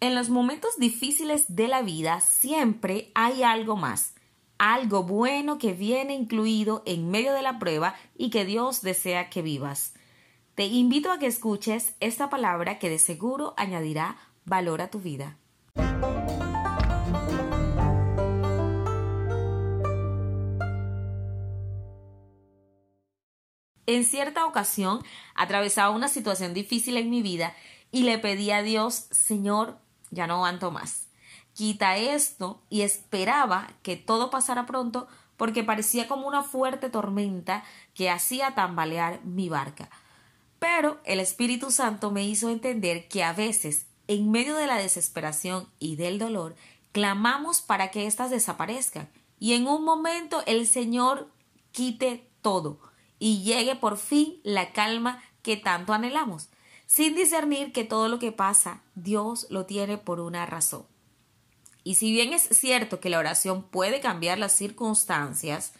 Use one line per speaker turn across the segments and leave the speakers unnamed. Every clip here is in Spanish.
En los momentos difíciles de la vida siempre hay algo más, algo bueno que viene incluido en medio de la prueba y que Dios desea que vivas. Te invito a que escuches esta palabra que de seguro añadirá valor a tu vida. En cierta ocasión atravesaba una situación difícil en mi vida y le pedí a Dios, Señor, ya no aguanto más. Quita esto y esperaba que todo pasara pronto porque parecía como una fuerte tormenta que hacía tambalear mi barca. Pero el Espíritu Santo me hizo entender que a veces, en medio de la desesperación y del dolor, clamamos para que éstas desaparezcan y en un momento el Señor quite todo y llegue por fin la calma que tanto anhelamos, sin discernir que todo lo que pasa Dios lo tiene por una razón. Y si bien es cierto que la oración puede cambiar las circunstancias,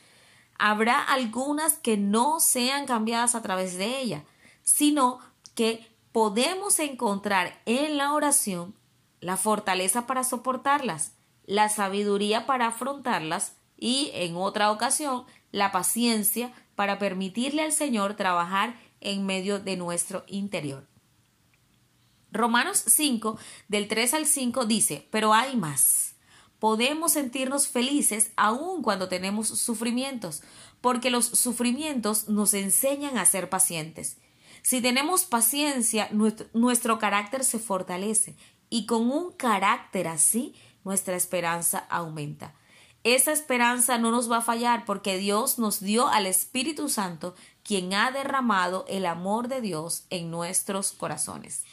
habrá algunas que no sean cambiadas a través de ella, sino que podemos encontrar en la oración la fortaleza para soportarlas, la sabiduría para afrontarlas y, en otra ocasión, la paciencia para permitirle al Señor trabajar en medio de nuestro interior. Romanos 5, del 3 al 5 dice, pero hay más. Podemos sentirnos felices aun cuando tenemos sufrimientos, porque los sufrimientos nos enseñan a ser pacientes. Si tenemos paciencia, nuestro, nuestro carácter se fortalece y con un carácter así, nuestra esperanza aumenta esa esperanza no nos va a fallar porque Dios nos dio al Espíritu Santo, quien ha derramado el amor de Dios en nuestros corazones.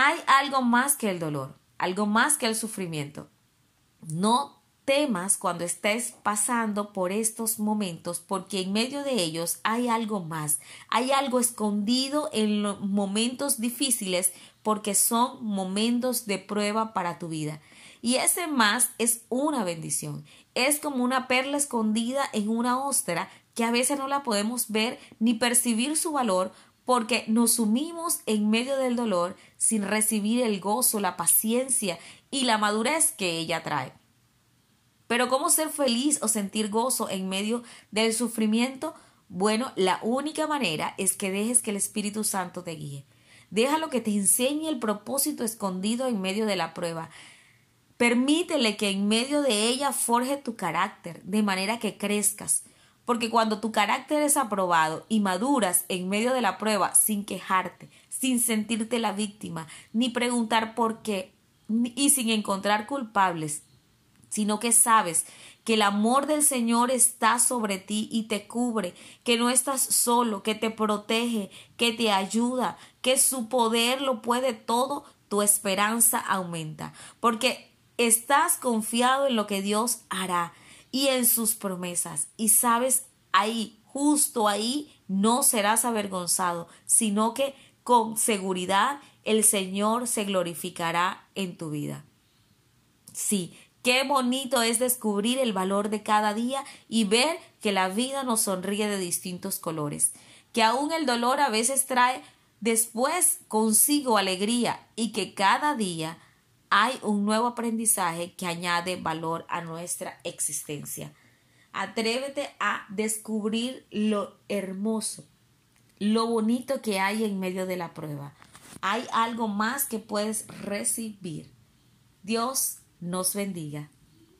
Hay algo más que el dolor, algo más que el sufrimiento. No temas cuando estés pasando por estos momentos, porque en medio de ellos hay algo más, hay algo escondido en los momentos difíciles, porque son momentos de prueba para tu vida. Y ese más es una bendición. Es como una perla escondida en una ostra que a veces no la podemos ver ni percibir su valor porque nos sumimos en medio del dolor sin recibir el gozo, la paciencia y la madurez que ella trae. Pero ¿cómo ser feliz o sentir gozo en medio del sufrimiento? Bueno, la única manera es que dejes que el Espíritu Santo te guíe. Déjalo que te enseñe el propósito escondido en medio de la prueba. Permítele que en medio de ella forje tu carácter, de manera que crezcas. Porque cuando tu carácter es aprobado y maduras en medio de la prueba sin quejarte, sin sentirte la víctima, ni preguntar por qué, y sin encontrar culpables, sino que sabes que el amor del Señor está sobre ti y te cubre, que no estás solo, que te protege, que te ayuda, que su poder lo puede todo, tu esperanza aumenta. Porque Estás confiado en lo que Dios hará y en sus promesas. Y sabes, ahí, justo ahí, no serás avergonzado, sino que con seguridad el Señor se glorificará en tu vida. Sí, qué bonito es descubrir el valor de cada día y ver que la vida nos sonríe de distintos colores, que aún el dolor a veces trae después consigo alegría y que cada día hay un nuevo aprendizaje que añade valor a nuestra existencia. Atrévete a descubrir lo hermoso, lo bonito que hay en medio de la prueba. Hay algo más que puedes recibir. Dios nos bendiga.